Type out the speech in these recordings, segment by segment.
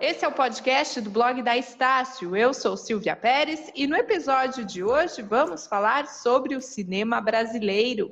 esse é o podcast do blog da Estácio. Eu sou Silvia Pérez e no episódio de hoje vamos falar sobre o cinema brasileiro.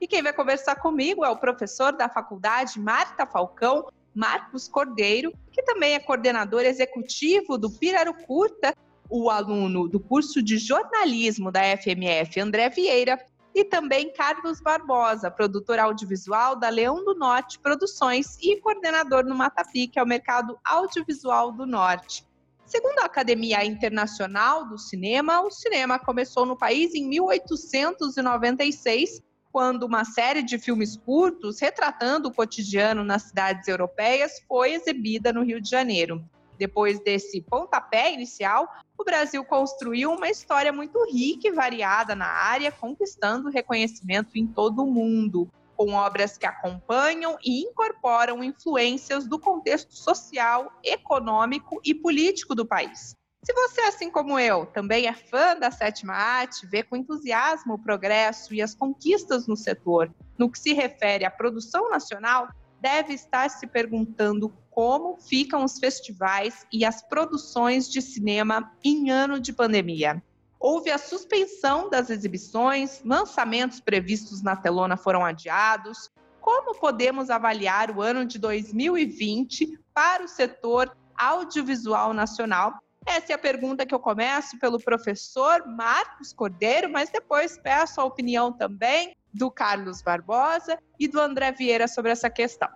E quem vai conversar comigo é o professor da faculdade Marta Falcão, Marcos Cordeiro, que também é coordenador executivo do Piraru Curta, o aluno do curso de jornalismo da FMF, André Vieira, e também Carlos Barbosa, produtor audiovisual da Leão do Norte Produções e coordenador no Matapi, que é o mercado audiovisual do Norte. Segundo a Academia Internacional do Cinema, o cinema começou no país em 1896, quando uma série de filmes curtos retratando o cotidiano nas cidades europeias foi exibida no Rio de Janeiro. Depois desse pontapé inicial, o Brasil construiu uma história muito rica e variada na área, conquistando reconhecimento em todo o mundo, com obras que acompanham e incorporam influências do contexto social, econômico e político do país. Se você, assim como eu, também é fã da sétima arte, vê com entusiasmo o progresso e as conquistas no setor, no que se refere à produção nacional, deve estar se perguntando como ficam os festivais e as produções de cinema em ano de pandemia. Houve a suspensão das exibições, lançamentos previstos na telona foram adiados. Como podemos avaliar o ano de 2020 para o setor audiovisual nacional? Essa é a pergunta que eu começo pelo professor Marcos Cordeiro, mas depois peço a opinião também do Carlos Barbosa e do André Vieira sobre essa questão.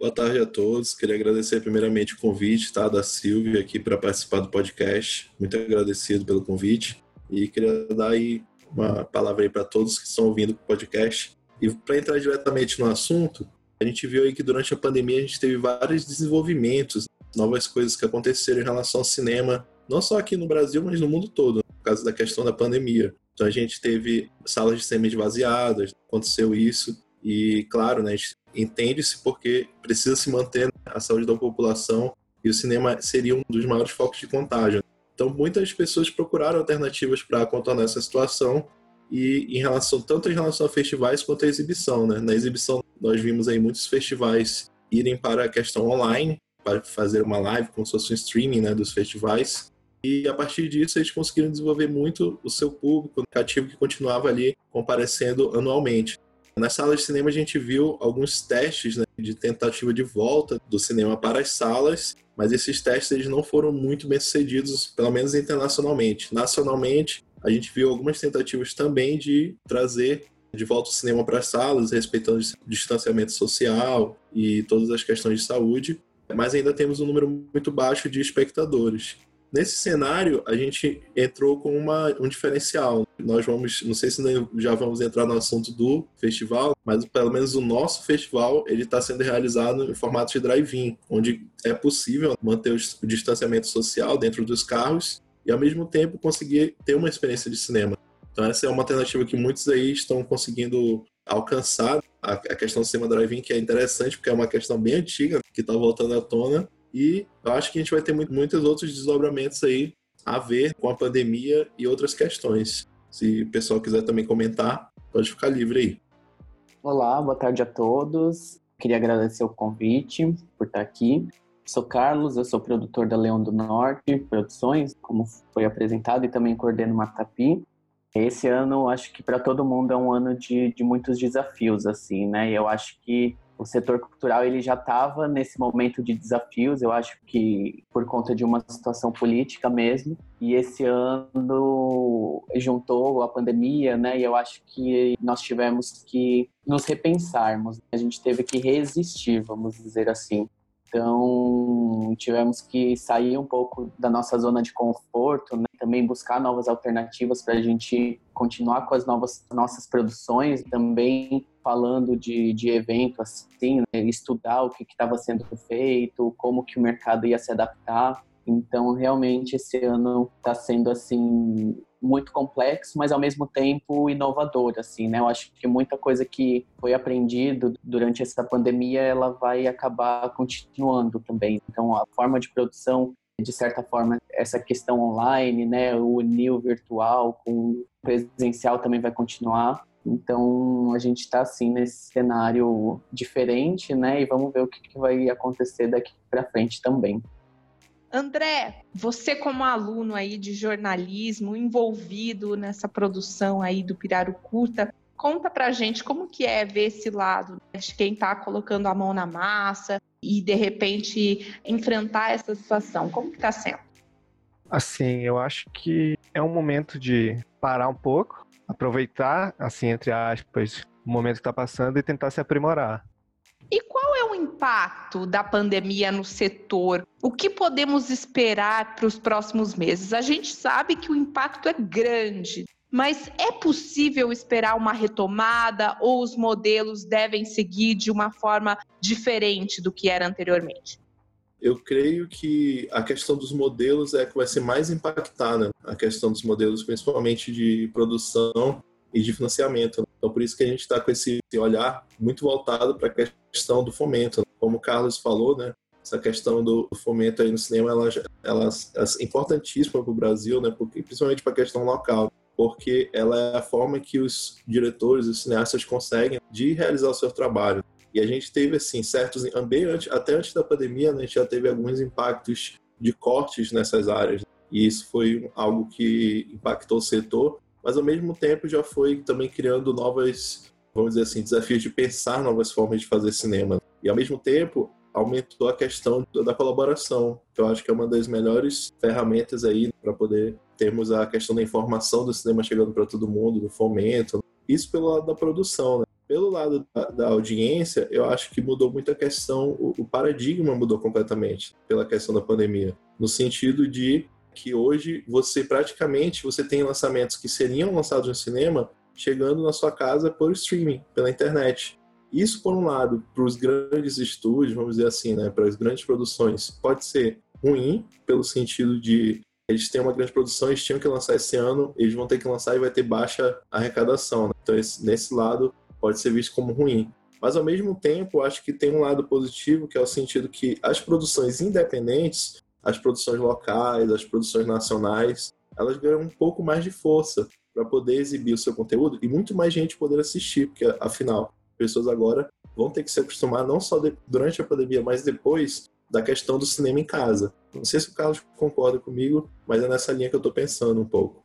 Boa tarde a todos. Queria agradecer primeiramente o convite tá, da Silvia aqui para participar do podcast. Muito agradecido pelo convite. E queria dar aí uma palavra aí para todos que estão ouvindo o podcast. E para entrar diretamente no assunto, a gente viu aí que durante a pandemia a gente teve vários desenvolvimentos, novas coisas que aconteceram em relação ao cinema, não só aqui no Brasil, mas no mundo todo, por causa da questão da pandemia. Então a gente teve salas de cinema esvaziadas, aconteceu isso. E, claro, né, entende-se porque precisa se manter a saúde da população e o cinema seria um dos maiores focos de contágio. Então, muitas pessoas procuraram alternativas para contornar essa situação e em relação tanto em relação a festivais quanto à exibição, né? Na exibição nós vimos aí muitos festivais irem para a questão online para fazer uma live como se fosse um streaming, né, dos festivais e a partir disso, eles conseguiram desenvolver muito o seu público cativo que continuava ali comparecendo anualmente. Na sala de cinema, a gente viu alguns testes né, de tentativa de volta do cinema para as salas, mas esses testes eles não foram muito bem sucedidos, pelo menos internacionalmente. Nacionalmente, a gente viu algumas tentativas também de trazer de volta o cinema para as salas, respeitando o distanciamento social e todas as questões de saúde, mas ainda temos um número muito baixo de espectadores. Nesse cenário, a gente entrou com uma, um diferencial. Nós vamos, não sei se já vamos entrar no assunto do festival, mas pelo menos o nosso festival ele está sendo realizado em formato de drive-in, onde é possível manter o distanciamento social dentro dos carros e ao mesmo tempo conseguir ter uma experiência de cinema. Então essa é uma alternativa que muitos aí estão conseguindo alcançar a questão do cinema drive-in, que é interessante porque é uma questão bem antiga que está voltando à tona e eu acho que a gente vai ter muito, muitos outros desdobramentos aí a ver com a pandemia e outras questões. Se o pessoal quiser também comentar, pode ficar livre aí. Olá, boa tarde a todos. Queria agradecer o convite por estar aqui. Sou Carlos, eu sou produtor da Leão do Norte Produções, como foi apresentado, e também coordeno Matapi. Esse ano, acho que para todo mundo é um ano de, de muitos desafios, assim, né? E eu acho que o setor cultural ele já estava nesse momento de desafios, eu acho que por conta de uma situação política mesmo. E esse ano juntou a pandemia, né? E eu acho que nós tivemos que nos repensarmos. A gente teve que resistir, vamos dizer assim. Então, tivemos que sair um pouco da nossa zona de conforto, né? também buscar novas alternativas para a gente continuar com as novas nossas produções, também falando de, de assim, né? estudar o que estava sendo feito, como que o mercado ia se adaptar. Então, realmente, esse ano está sendo assim muito complexo, mas ao mesmo tempo inovador, assim, né? Eu acho que muita coisa que foi aprendido durante essa pandemia, ela vai acabar continuando também. Então, a forma de produção, de certa forma, essa questão online, né? O new virtual com presencial também vai continuar. Então, a gente está, assim, nesse cenário diferente, né? E vamos ver o que, que vai acontecer daqui para frente também. André, você como aluno aí de jornalismo, envolvido nessa produção aí do Piraru Curta, conta pra gente como que é ver esse lado né, de quem está colocando a mão na massa e de repente enfrentar essa situação. Como que tá sendo? Assim, eu acho que é um momento de parar um pouco, aproveitar, assim, entre aspas, o momento que está passando e tentar se aprimorar. E qual é o impacto da pandemia no setor? O que podemos esperar para os próximos meses? A gente sabe que o impacto é grande, mas é possível esperar uma retomada ou os modelos devem seguir de uma forma diferente do que era anteriormente? Eu creio que a questão dos modelos é que vai ser mais impactada, a questão dos modelos, principalmente de produção e de financiamento. Então, por isso que a gente está com esse olhar muito voltado para a questão do fomento. Como o Carlos falou, né? Essa questão do fomento aí no cinema, ela, ela é importantíssima para o Brasil, né? Porque, principalmente para a questão local, porque ela é a forma que os diretores, os cineastas conseguem de realizar o seu trabalho. E a gente teve, assim, certos, antes, até antes da pandemia, né, a gente já teve alguns impactos de cortes nessas áreas. E isso foi algo que impactou o setor mas ao mesmo tempo já foi também criando novas, vamos dizer assim, desafios de pensar novas formas de fazer cinema. E ao mesmo tempo aumentou a questão da colaboração, que eu acho que é uma das melhores ferramentas aí para poder termos a questão da informação do cinema chegando para todo mundo, do fomento. Isso pelo lado da produção, né? Pelo lado da, da, audiência, eu acho que mudou muito a questão, o, o paradigma mudou completamente pela questão da pandemia, no sentido de que hoje você praticamente você tem lançamentos que seriam lançados no cinema chegando na sua casa por streaming, pela internet. Isso, por um lado, para os grandes estúdios, vamos dizer assim, né, para as grandes produções, pode ser ruim, pelo sentido de eles têm uma grande produção, eles tinham que lançar esse ano, eles vão ter que lançar e vai ter baixa arrecadação. Né? Então, esse, nesse lado, pode ser visto como ruim. Mas, ao mesmo tempo, acho que tem um lado positivo, que é o sentido que as produções independentes as produções locais, as produções nacionais, elas ganham um pouco mais de força para poder exibir o seu conteúdo e muito mais gente poder assistir, porque afinal, pessoas agora vão ter que se acostumar não só de, durante a pandemia, mas depois da questão do cinema em casa. Não sei se o Carlos concorda comigo, mas é nessa linha que eu estou pensando um pouco.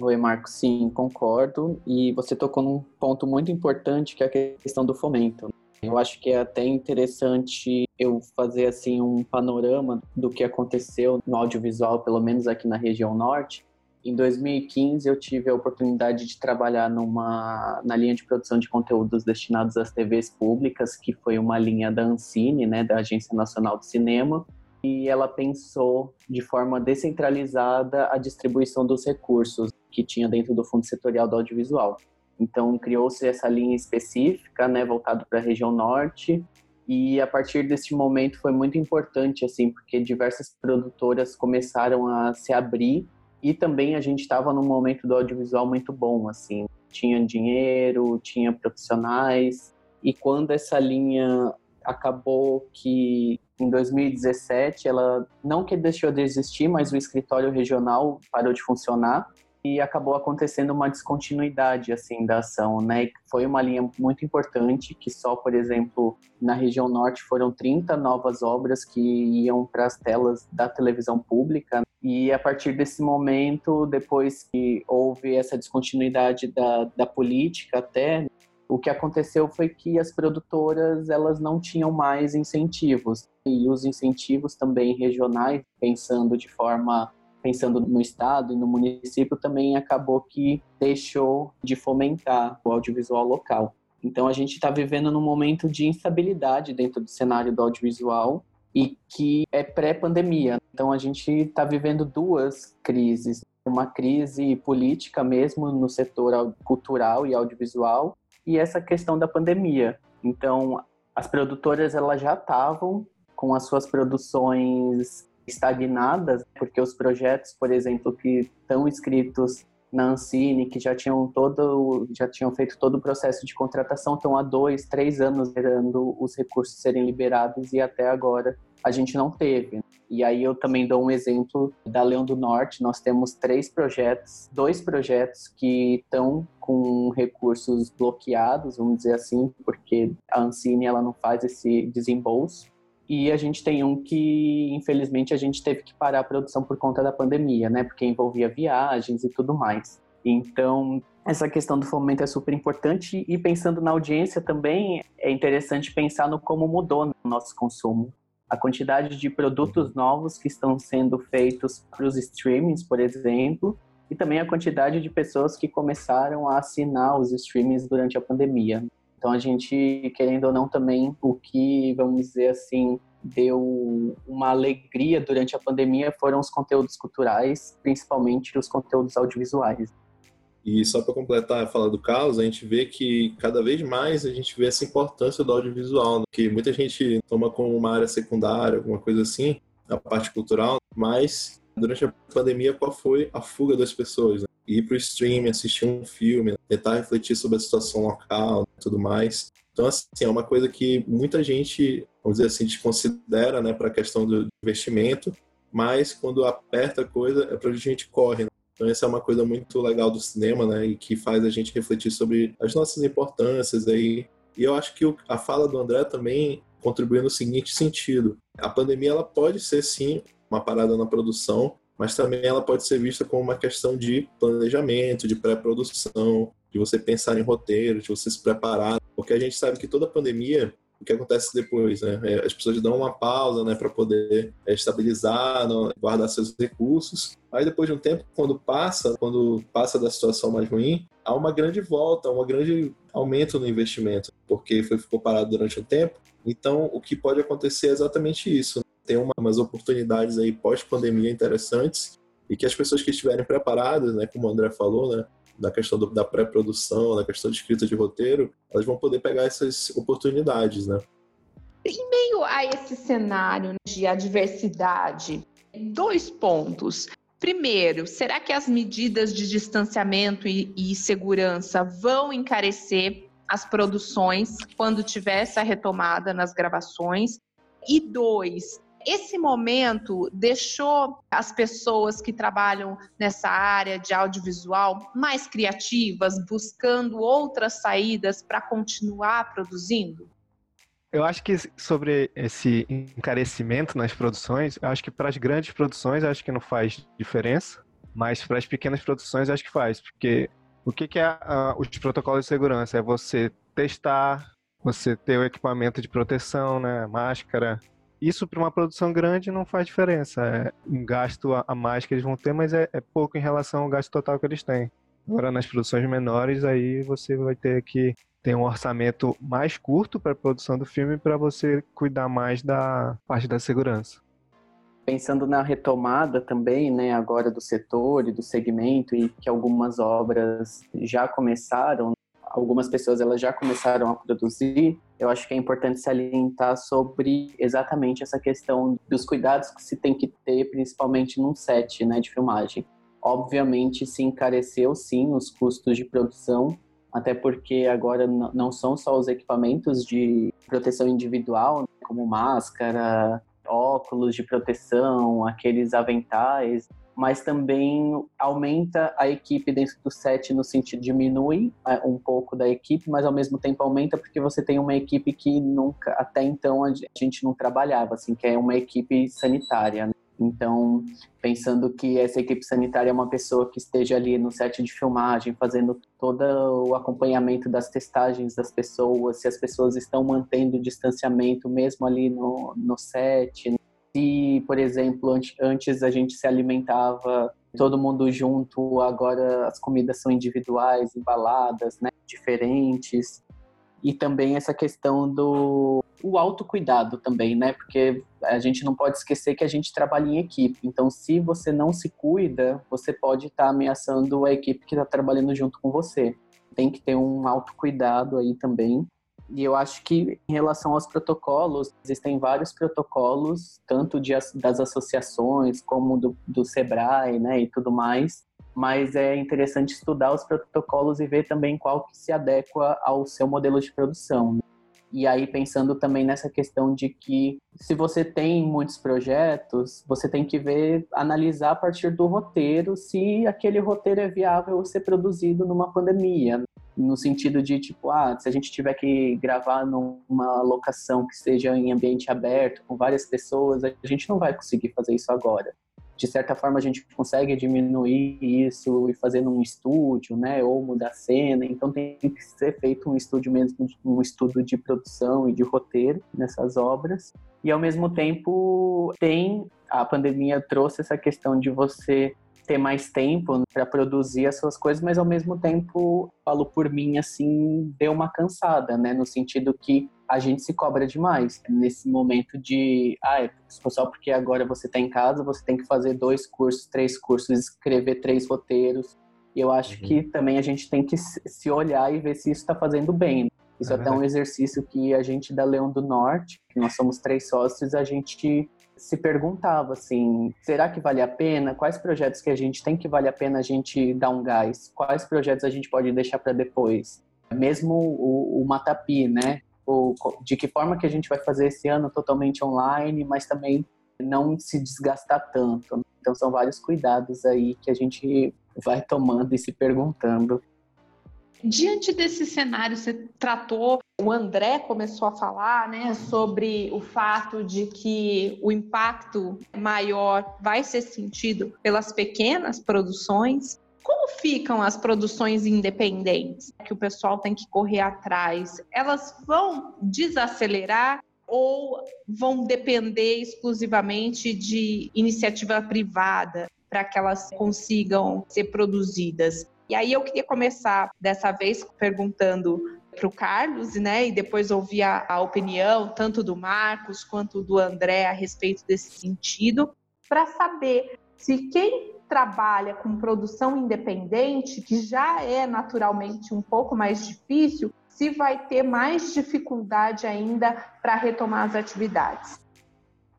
Oi, Marco, sim, concordo. E você tocou num ponto muito importante que é a questão do fomento. Eu acho que é até interessante eu fazer assim um panorama do que aconteceu no audiovisual, pelo menos aqui na região norte. Em 2015 eu tive a oportunidade de trabalhar numa na linha de produção de conteúdos destinados às TVs públicas, que foi uma linha da Ancine, né, da Agência Nacional de Cinema, e ela pensou de forma descentralizada a distribuição dos recursos que tinha dentro do Fundo Setorial do Audiovisual. Então criou-se essa linha específica, né, voltado para a região norte. E a partir desse momento foi muito importante, assim, porque diversas produtoras começaram a se abrir e também a gente estava num momento do audiovisual muito bom, assim, tinha dinheiro, tinha profissionais. E quando essa linha acabou que em 2017 ela não que deixou de existir, mas o escritório regional parou de funcionar e acabou acontecendo uma descontinuidade assim da ação, né? Foi uma linha muito importante que só, por exemplo, na região norte foram 30 novas obras que iam para as telas da televisão pública e a partir desse momento, depois que houve essa descontinuidade da, da política até o que aconteceu foi que as produtoras elas não tinham mais incentivos e os incentivos também regionais pensando de forma pensando no estado e no município, também acabou que deixou de fomentar o audiovisual local. Então a gente está vivendo num momento de instabilidade dentro do cenário do audiovisual e que é pré-pandemia. Então a gente está vivendo duas crises, uma crise política mesmo no setor cultural e audiovisual e essa questão da pandemia. Então as produtoras elas já estavam com as suas produções estagnadas, porque os projetos, por exemplo, que estão escritos na Ancine, que já tinham todo, já tinham feito todo o processo de contratação, estão há dois, três anos esperando os recursos serem liberados e até agora a gente não teve. E aí eu também dou um exemplo da Leão do Norte. Nós temos três projetos, dois projetos que estão com recursos bloqueados, vamos dizer assim, porque a Ancine ela não faz esse desembolso E a gente tem um que, infelizmente, a gente teve que parar a produção por conta da pandemia, né? Porque envolvia viagens e tudo mais. Então, essa questão do fomento é super importante e pensando na audiência também é interessante pensar no como mudou o nosso consumo. A quantidade de produtos novos que estão sendo feitos para os streamings, por exemplo, e também a quantidade de pessoas que começaram a assinar os streamings durante a pandemia. Então a gente, querendo ou não, também o que, vamos dizer assim, deu uma alegria durante a pandemia foram os conteúdos culturais, principalmente os conteúdos audiovisuais. E só para completar a fala do Carlos, a gente vê que cada vez mais a gente vê essa importância do audiovisual, né? que muita gente toma como uma área secundária, alguma coisa assim, a parte cultural, mas durante a pandemia qual foi a fuga das pessoas? Né? Ir para o streaming, assistir um filme, tentar refletir sobre a situação local e tudo mais. Então, assim, é uma coisa que muita gente, vamos dizer assim, desconsidera né, para a questão do investimento, mas quando aperta a coisa é para a gente corre. Né? Então, essa é uma coisa muito legal do cinema, né? E que faz a gente refletir sobre as nossas importâncias aí. E eu acho que a fala do André também contribui no seguinte sentido: a pandemia ela pode ser sim uma parada na produção, mas também ela pode ser vista como uma questão de planejamento, de pré-produção, de você pensar em roteiro, de você se preparar, porque a gente sabe que toda pandemia o que acontece depois, né? É, as pessoas dão uma pausa, né, para poder é, estabilizar, guardar seus recursos. Aí depois de um tempo, quando passa, quando passa da situação mais ruim, há uma grande volta, um grande aumento no investimento, porque foi ficou parado durante um tempo. Então, o que pode acontecer é exatamente isso. Tem uma, umas oportunidades aí pós-pandemia interessantes e que as pessoas que estiverem preparadas, né, como o André falou, né, da questão do, da pré-produção, da questão de escrita de roteiro, elas vão poder pegar essas oportunidades, né? Em meio a esse cenário de adversidade, dois pontos. Primeiro, será que as medidas de distanciamento e, e segurança vão encarecer as produções quando tiver essa retomada nas gravações? E dois, esse momento deixou as pessoas que trabalham nessa área de audiovisual mais criativas, buscando outras saídas para continuar produzindo? Eu acho que sobre esse encarecimento nas produções, acho que para as grandes produções acho que não faz diferença, mas para as pequenas produções acho que faz, porque o que, que é uh, os protocolos de segurança? É você testar, você ter o equipamento de proteção, né, máscara, isso para uma produção grande não faz diferença. É um gasto a mais que eles vão ter, mas é, é pouco em relação ao gasto total que eles têm. Agora, nas produções menores, aí você vai ter que ter um orçamento mais curto para a produção do filme para você cuidar mais da parte da segurança. Pensando na retomada também, né, agora do setor e do segmento e que algumas obras já começaram, algumas pessoas elas já começaram a produzir, eu acho que é importante salientar sobre exatamente essa questão dos cuidados que se tem que ter, principalmente num set né, de filmagem. Obviamente, se encareceu sim os custos de produção, até porque agora não são só os equipamentos de proteção individual, né, como máscara, óculos de proteção, aqueles aventais, mas também aumenta a equipe dentro do set no sentido diminui é, um pouco da equipe, mas ao mesmo tempo aumenta porque você tem uma equipe que nunca até então a gente não trabalhava, assim, que é uma equipe sanitária. Né? Então, pensando que essa equipe sanitária é uma pessoa que esteja ali no set de filmagem, fazendo todo o acompanhamento das testagens das pessoas, se as pessoas estão mantendo o distanciamento mesmo ali no, no set, se, por exemplo, antes a gente se alimentava todo mundo junto, agora as comidas são individuais, embaladas, né, diferentes. E também essa questão do o autocuidado também, né? Porque a gente não pode esquecer que a gente trabalha em equipe. Então, se você não se cuida, você pode estar tá ameaçando a equipe que está trabalhando junto com você. Tem que ter um autocuidado aí também. E eu acho que em relação aos protocolos, existem vários protocolos, tanto de, das associações como do, do SEBRAE, né, e tudo mais. Mas é interessante estudar os protocolos e ver também qual que se adequa ao seu modelo de produção. Né? E aí pensando também nessa questão de que se você tem muitos projetos, você tem que ver, analisar a partir do roteiro se aquele roteiro é viável ser produzido numa pandemia. No sentido de tipo, ah, se a gente tiver que gravar numa locação que seja em ambiente aberto, com várias pessoas, a gente não vai conseguir fazer isso agora. De certa forma, a gente consegue diminuir isso e fazer num estúdio, né, ou mudar a cena. Então, tem que ser feito um estúdio mesmo, um estudo de produção e de roteiro nessas obras. E, ao mesmo tempo, tem a pandemia trouxe essa questão de você ter mais tempo para produzir as suas coisas, mas ao mesmo tempo, falo por mim assim, deu uma cansada, né, no sentido que a gente se cobra demais nesse momento de, ah, é só porque agora você está em casa, você tem que fazer dois cursos, três cursos, escrever três roteiros. E eu acho uhum. que também a gente tem que se olhar e ver se isso está fazendo bem. Isso é até um exercício que a gente da Leão do Norte, que nós somos três sócios, a gente se perguntava assim, será que vale a pena? Quais projetos que a gente tem que vale a pena a gente dar um gás? Quais projetos a gente pode deixar para depois? Mesmo o, o Matapi, né? O, de que forma que a gente vai fazer esse ano totalmente online, mas também não se desgastar tanto. Então são vários cuidados aí que a gente vai tomando e se perguntando Diante desse cenário, você tratou, o André começou a falar, né, sobre o fato de que o impacto maior vai ser sentido pelas pequenas produções. Como ficam as produções independentes que o pessoal tem que correr atrás? Elas vão desacelerar ou vão depender exclusivamente de iniciativa privada para que elas consigam ser produzidas? E aí eu queria começar dessa vez perguntando para o Carlos, né, e depois ouvir a, a, opinião tanto do Marcos quanto do André a respeito desse sentido, para saber se quem trabalha com produção independente, que já é naturalmente um pouco mais difícil, se vai ter mais dificuldade ainda para retomar as atividades.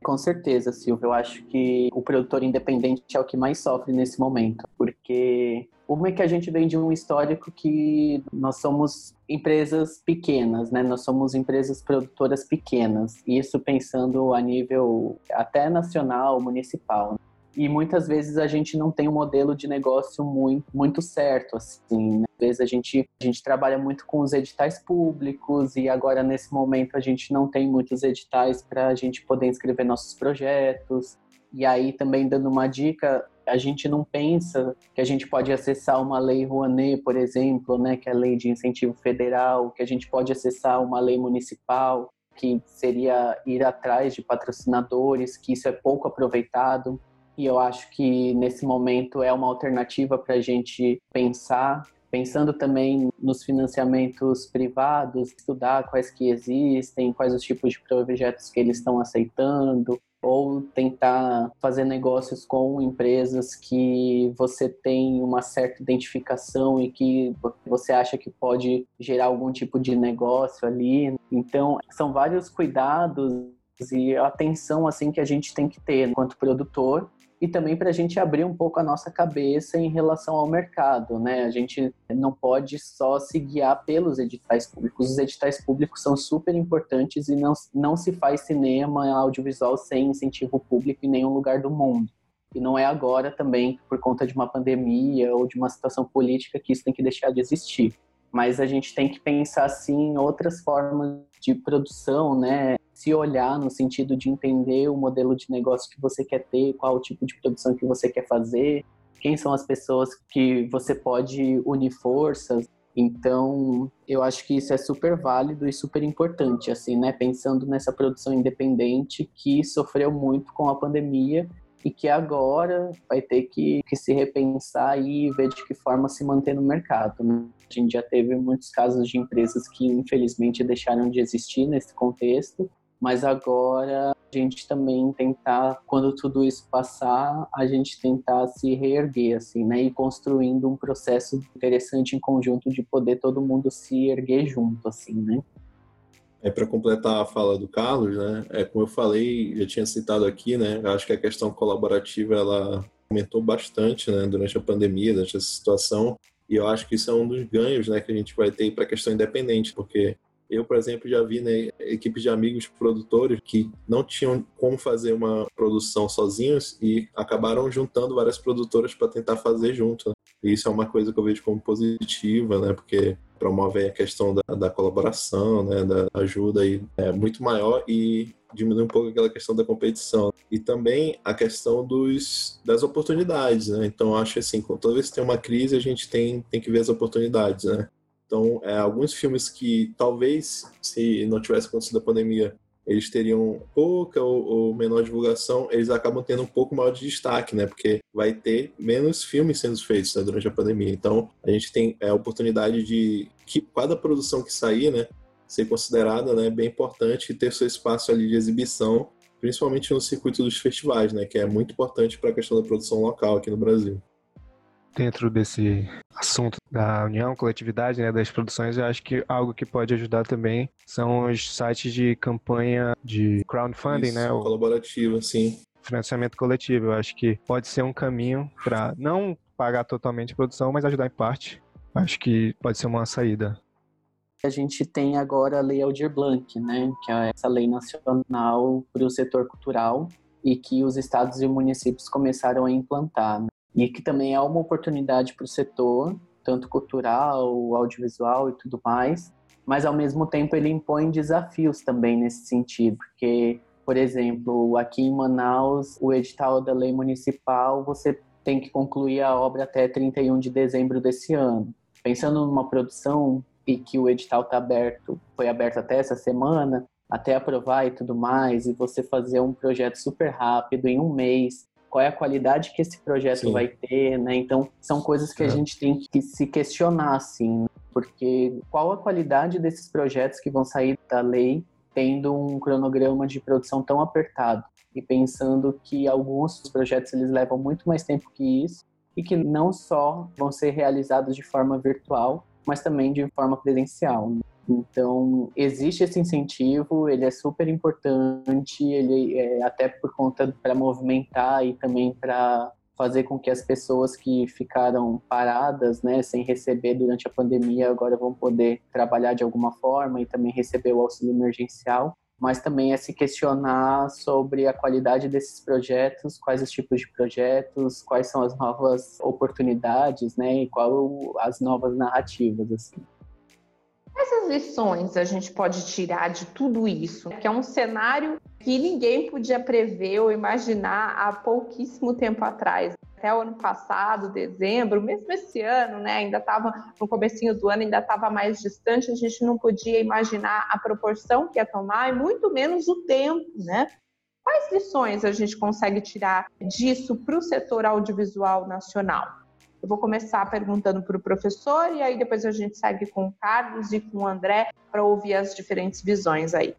Com certeza, Silvia. Eu acho que o produtor independente é o que mais sofre nesse momento, porque uma é que a gente vem de um histórico que nós somos empresas pequenas, né? Nós somos empresas produtoras pequenas. Isso pensando a nível até nacional, municipal. E muitas vezes a gente não tem um modelo de negócio muito, muito certo, assim. Vezes a gente, a gente trabalha muito com os editais públicos e agora nesse momento a gente não tem muitos editais para a gente poder inscrever nossos projetos. E aí também dando uma dica, a gente não pensa que a gente pode acessar uma lei Rouanet, por exemplo, né, que é a lei de incentivo federal, que a gente pode acessar uma lei municipal, que seria ir atrás de patrocinadores, que isso é pouco aproveitado. E eu acho que nesse momento é uma alternativa para a gente pensar pensando também nos financiamentos privados, estudar quais que existem, quais os tipos de projetos que eles estão aceitando, ou tentar fazer negócios com empresas que você tem uma certa identificação e que você acha que pode gerar algum tipo de negócio ali. Então, são vários cuidados e atenção assim que a gente tem que ter enquanto produtor e também para a gente abrir um pouco a nossa cabeça em relação ao mercado, né? A gente não pode só se guiar pelos editais públicos. Os editais públicos são super importantes e não, não se faz cinema audiovisual sem incentivo público em nenhum lugar do mundo. E não é agora também por conta de uma pandemia ou de uma situação política que isso tem que deixar de existir. Mas a gente tem que pensar assim em outras formas de produção, né? se olhar no sentido de entender o modelo de negócio que você quer ter, qual o tipo de produção que você quer fazer, quem são as pessoas que você pode unir forças. Então, eu acho que isso é super válido e super importante, assim, né? Pensando nessa produção independente que sofreu muito com a pandemia e que agora vai ter que, que se repensar e ver de que forma se manter no mercado. Né? A gente já teve muitos casos de empresas que, infelizmente, deixaram de existir nesse contexto mas agora a gente também tentar, quando tudo isso passar, a gente tentar se reerguer, assim, né? E construindo um processo interessante em conjunto de poder todo mundo se erguer junto, assim, né? É para completar a fala do Carlos, né? É como eu falei, já tinha citado aqui, né? Acho que a questão colaborativa ela aumentou bastante, né? Durante a pandemia, durante essa situação. E eu acho que isso é um dos ganhos, né? Que a gente vai ter para a questão independente, porque Eu, por exemplo, já vi né, equipes de amigos produtores que não tinham como fazer uma produção sozinhos e acabaram juntando várias produtoras para tentar fazer junto. Né? E isso é uma coisa que eu vejo como positiva, né? Porque promove a questão da, da colaboração, né? Da ajuda aí é muito maior e diminui um pouco aquela questão da competição. E também a questão dos, das oportunidades, né? Então, acho assim, toda vez que tem uma crise, a gente tem, tem que ver as oportunidades, né? Então, é, alguns filmes que talvez, se não tivesse acontecido a pandemia, eles teriam pouca ou, ou, menor divulgação, eles acabam tendo um pouco maior de destaque, né? Porque vai ter menos filmes sendo feitos né, durante a pandemia. Então, a gente tem é, a oportunidade de que cada produção que sair, né, ser considerada, né, bem importante e ter seu espaço ali de exibição, principalmente no circuito dos festivais, né, que é muito importante para a questão da produção local aqui no Brasil dentro desse assunto da união, coletividade, né, das produções, eu acho que algo que pode ajudar também são os sites de campanha de crowdfunding, Isso, né? Colaborativo, sim. Financiamento coletivo. Eu acho que pode ser um caminho para não pagar totalmente a produção, mas ajudar em parte. Acho que pode ser uma saída. A gente tem agora a Lei Aldir Blanc, né, que é essa lei nacional para o setor cultural e que os estados e municípios começaram a implantar. Né? E que também é uma oportunidade para o setor, tanto cultural, audiovisual e tudo mais, mas ao mesmo tempo ele impõe desafios também nesse sentido, porque, por exemplo, aqui em Manaus, o edital da lei municipal, você tem que concluir a obra até 31 de dezembro desse ano. Pensando numa produção e que o edital está aberto, foi aberto até essa semana, até aprovar e tudo mais, e você fazer um projeto super rápido em um mês, qual é a qualidade que esse projeto Sim. vai ter, né? Então, são coisas que é. a gente tem que se questionar, assim, porque qual a qualidade desses projetos que vão sair da lei tendo um cronograma de produção tão apertado e pensando que alguns projetos eles levam muito mais tempo que isso e que não só vão ser realizados de forma virtual, mas também de forma presencial. Né? Então, existe esse incentivo, ele é super importante, ele é até por conta para movimentar e também para fazer com que as pessoas que ficaram paradas, né, sem receber durante a pandemia, agora vão poder trabalhar de alguma forma e também receber o auxílio emergencial. Mas também é se questionar sobre a qualidade desses projetos, quais os tipos de projetos, quais são as novas oportunidades, né, e quais as novas narrativas, assim. Essas lições a gente pode tirar de tudo isso, que é um cenário que ninguém podia prever ou imaginar há pouquíssimo tempo atrás. Até o ano passado, dezembro, mesmo esse ano, né, ainda estava no comecinho do ano, ainda estava mais distante, a gente não podia imaginar a proporção que ia tomar e muito menos o tempo, né? Quais lições a gente consegue tirar disso para o setor audiovisual nacional? Eu vou começar perguntando para o professor e aí depois a gente segue com o Carlos e com o André para ouvir as diferentes visões aí.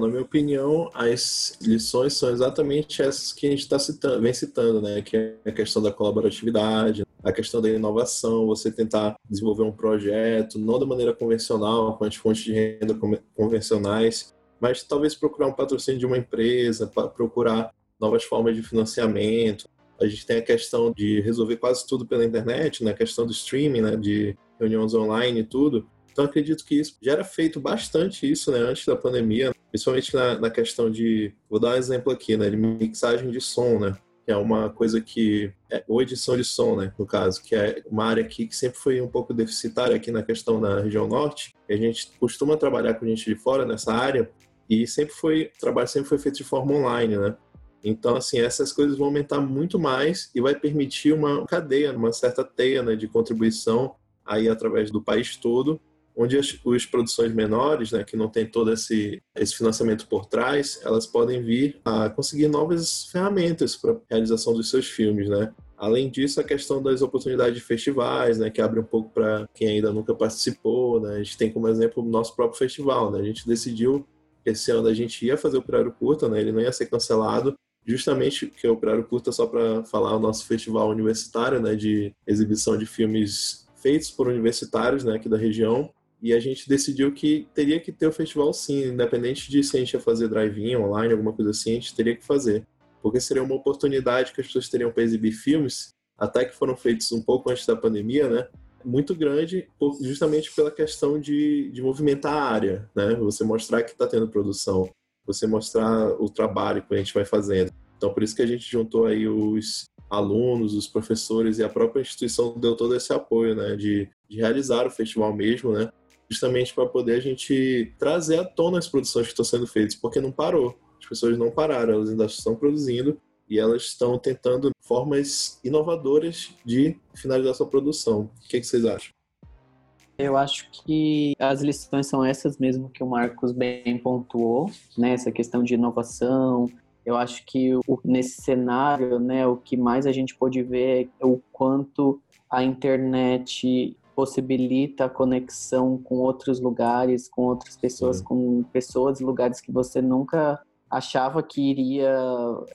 Na minha opinião, as lições são exatamente essas que a gente está citando, vem citando, né? Que é a questão da colaboratividade, a questão da inovação, você tentar desenvolver um projeto, não da maneira convencional, com as fontes de renda convencionais, mas talvez procurar um patrocínio de uma empresa, procurar novas formas de financiamento, a gente tem a questão de resolver quase tudo pela internet, na né? questão do streaming, né? de reuniões online e tudo. Então acredito que isso já era feito bastante isso, né, antes da pandemia, principalmente na, na questão de, vou dar um exemplo aqui, né, de mixagem de som, né, que é uma coisa que é, ou edição de som, né, no caso, que é uma área aqui que sempre foi um pouco deficitária aqui na questão da região norte. A gente costuma trabalhar com gente de fora nessa área e sempre foi o trabalho sempre foi feito de forma online, né? Então, assim, essas coisas vão aumentar muito mais e vai permitir uma cadeia, uma certa teia né, de contribuição aí através do país todo, onde as, as produções menores, né, que não tem todo esse, esse financiamento por trás, elas podem vir a conseguir novas ferramentas para a realização dos seus filmes, né? Além disso, a questão das oportunidades de festivais, né, que abre um pouco para quem ainda nunca participou, né? A gente tem como exemplo o nosso próprio festival, né? A gente decidiu esse ano a gente ia fazer o Operário Curta, né? Ele não ia ser cancelado, justamente que é o Operário Curta só para falar o nosso festival universitário, né, de exibição de filmes feitos por universitários, né, aqui da região. E a gente decidiu que teria que ter o festival sim, independente de se a gente ia fazer drive-in, online, alguma coisa assim, a gente teria que fazer. Porque seria uma oportunidade que as pessoas teriam para exibir filmes, até que foram feitos um pouco antes da pandemia, né? muito grande, justamente pela questão de, de movimentar a área, né? Você mostrar que está tendo produção, você mostrar o trabalho que a gente vai fazendo. Então, por isso que a gente juntou aí os alunos, os professores e a própria instituição deu todo esse apoio, né? De, de realizar o festival mesmo, né? Justamente para poder a gente trazer à tona as produções que estão sendo feitas, porque não parou. As pessoas não pararam, elas ainda estão produzindo e elas estão tentando formas inovadoras de finalizar sua produção. O que, que vocês acham? Eu acho que as lições são essas mesmo que o Marcos bem pontuou, né? Essa questão de inovação. Eu acho que o, nesse cenário, né, o que mais a gente pode ver é o quanto a internet possibilita a conexão com outros lugares, com outras pessoas, Sim. com pessoas, lugares que você nunca achava que iria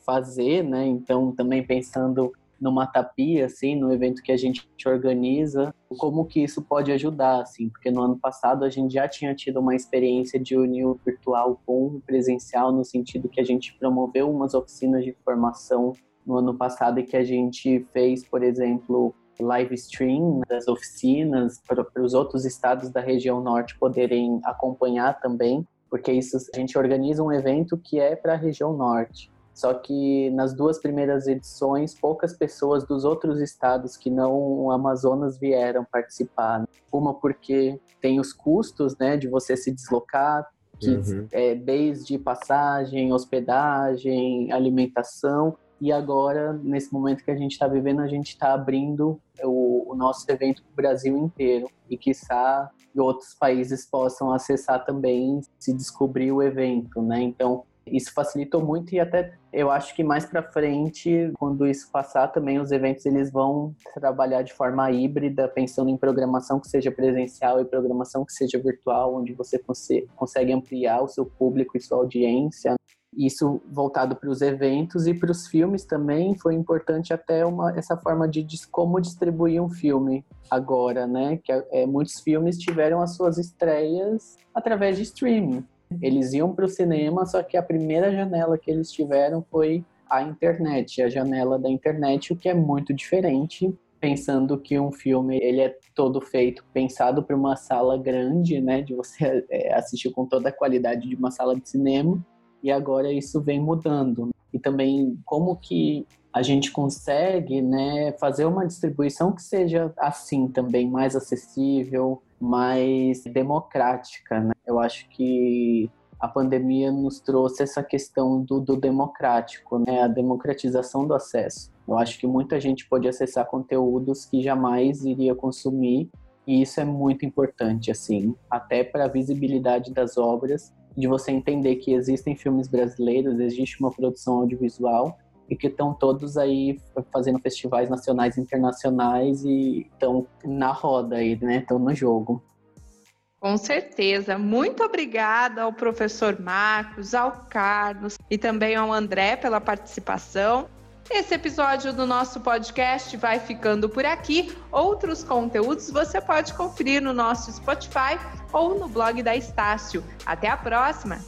fazer, né? Então, também pensando numa tapia, assim, no evento que a gente organiza, como que isso pode ajudar, assim, porque no ano passado a gente já tinha tido uma experiência de unir o virtual com o presencial, no sentido que a gente promoveu umas oficinas de formação no ano passado e que a gente fez, por exemplo, live stream das oficinas para os outros estados da região norte poderem acompanhar também porque isso a gente organiza um evento que é para a região norte. Só que nas duas primeiras edições, poucas pessoas dos outros estados que não o Amazonas vieram participar. Uma porque tem os custos, né, de você se deslocar, que uhum. é desde passagem, hospedagem, alimentação, e agora, nesse momento que a gente está vivendo, a gente está abrindo o, o, nosso evento para o Brasil inteiro. E quiçá outros países possam acessar também, se descobrir o evento, né? Então, isso facilitou muito e até eu acho que mais para frente, quando isso passar, também os eventos eles vão trabalhar de forma híbrida, pensando em programação que seja presencial e programação que seja virtual, onde você consegue ampliar o seu público e sua audiência isso voltado para os eventos e para os filmes também foi importante até uma essa forma de, de como distribuir um filme agora, né? Que é, muitos filmes tiveram as suas estreias através de streaming. Eles iam para o cinema, só que a primeira janela que eles tiveram foi a internet, a janela da internet, o que é muito diferente pensando que um filme ele é todo feito pensado para uma sala grande, né, de você é, assistir com toda a qualidade de uma sala de cinema e agora isso vem mudando. E também como que a gente consegue né, fazer uma distribuição que seja assim também, mais acessível, mais democrática. Né? Eu acho que a pandemia nos trouxe essa questão do, do democrático, né? a democratização do acesso. Eu acho que muita gente pode acessar conteúdos que jamais iria consumir e isso é muito importante, assim, até para a visibilidade das obras de você entender que existem filmes brasileiros, existe uma produção audiovisual e que estão todos aí fazendo festivais nacionais e internacionais e estão na roda aí, né? Estão no jogo. Com certeza. Muito obrigada ao professor Marcos, ao Carlos e também ao André pela participação. Esse episódio do nosso podcast vai ficando por aqui. Outros conteúdos você pode conferir no nosso Spotify ou no blog da Estácio. Até a próxima!